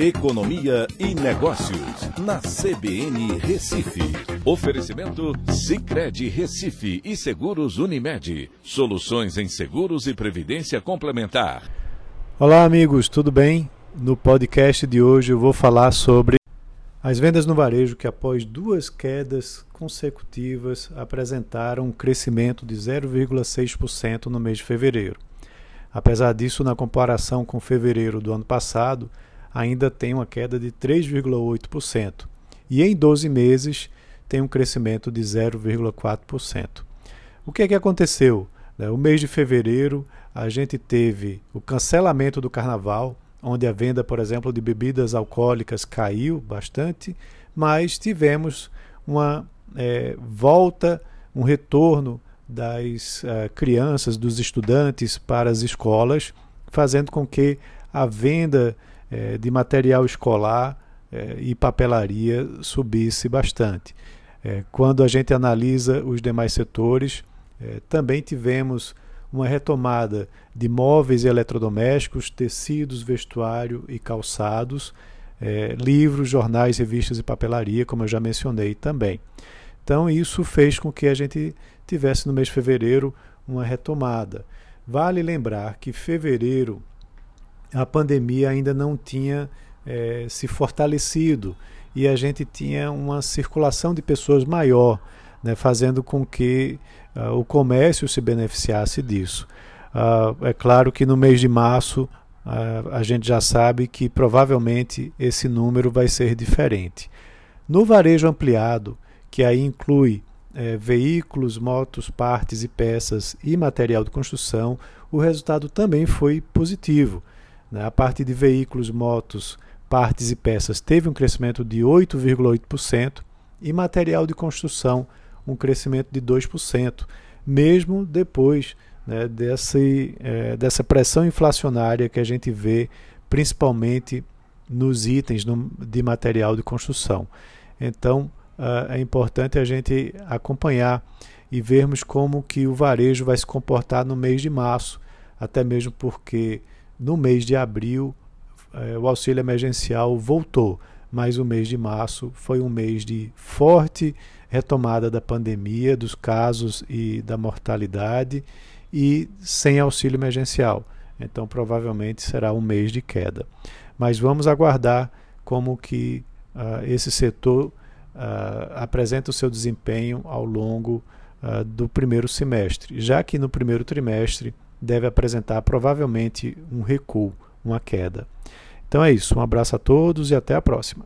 Economia e Negócios, na CBN Recife. Oferecimento Cicred Recife e Seguros Unimed. Soluções em seguros e previdência complementar. Olá, amigos, tudo bem? No podcast de hoje eu vou falar sobre as vendas no varejo que, após duas quedas consecutivas, apresentaram um crescimento de 0,6% no mês de fevereiro. Apesar disso, na comparação com fevereiro do ano passado, ainda tem uma queda de 3,8%. E em 12 meses tem um crescimento de 0,4%. O que é que aconteceu? Né, o mês de fevereiro a gente teve o cancelamento do carnaval, onde a venda, por exemplo, de bebidas alcoólicas caiu bastante, mas tivemos uma é, volta, um retorno das uh, crianças, dos estudantes para as escolas, fazendo com que a venda eh, de material escolar eh, e papelaria subisse bastante. Eh, quando a gente analisa os demais setores, também tivemos uma retomada de móveis e eletrodomésticos, tecidos, vestuário e calçados, livros, jornais, revistas e papelaria, como eu já mencionei também. Então, isso fez com que a gente tivesse no mês de fevereiro uma retomada. Vale lembrar que fevereiro a pandemia ainda não tinha é, se fortalecido e a gente tinha uma circulação de pessoas maior, né, fazendo com que uh, o comércio se beneficiasse disso. Uh, é claro que no mês de março uh, a gente já sabe que provavelmente esse número vai ser diferente. No varejo ampliado, que aí inclui é, veículos, motos, partes e peças e material de construção, o resultado também foi positivo. Né? A parte de veículos, motos, partes e peças teve um crescimento de 8,8% e material de construção um crescimento de 2%, mesmo depois né, é, dessa pressão inflacionária que a gente vê principalmente nos itens no, de material de construção. Então uh, é importante a gente acompanhar e vermos como que o varejo vai se comportar no mês de março, até mesmo porque no mês de abril, eh, o auxílio emergencial voltou, mas o mês de março foi um mês de forte retomada da pandemia, dos casos e da mortalidade e sem auxílio emergencial. Então, provavelmente será um mês de queda. Mas vamos aguardar como que uh, esse setor uh, apresenta o seu desempenho ao longo uh, do primeiro semestre, já que no primeiro trimestre deve apresentar provavelmente um recuo, uma queda. Então é isso, um abraço a todos e até a próxima.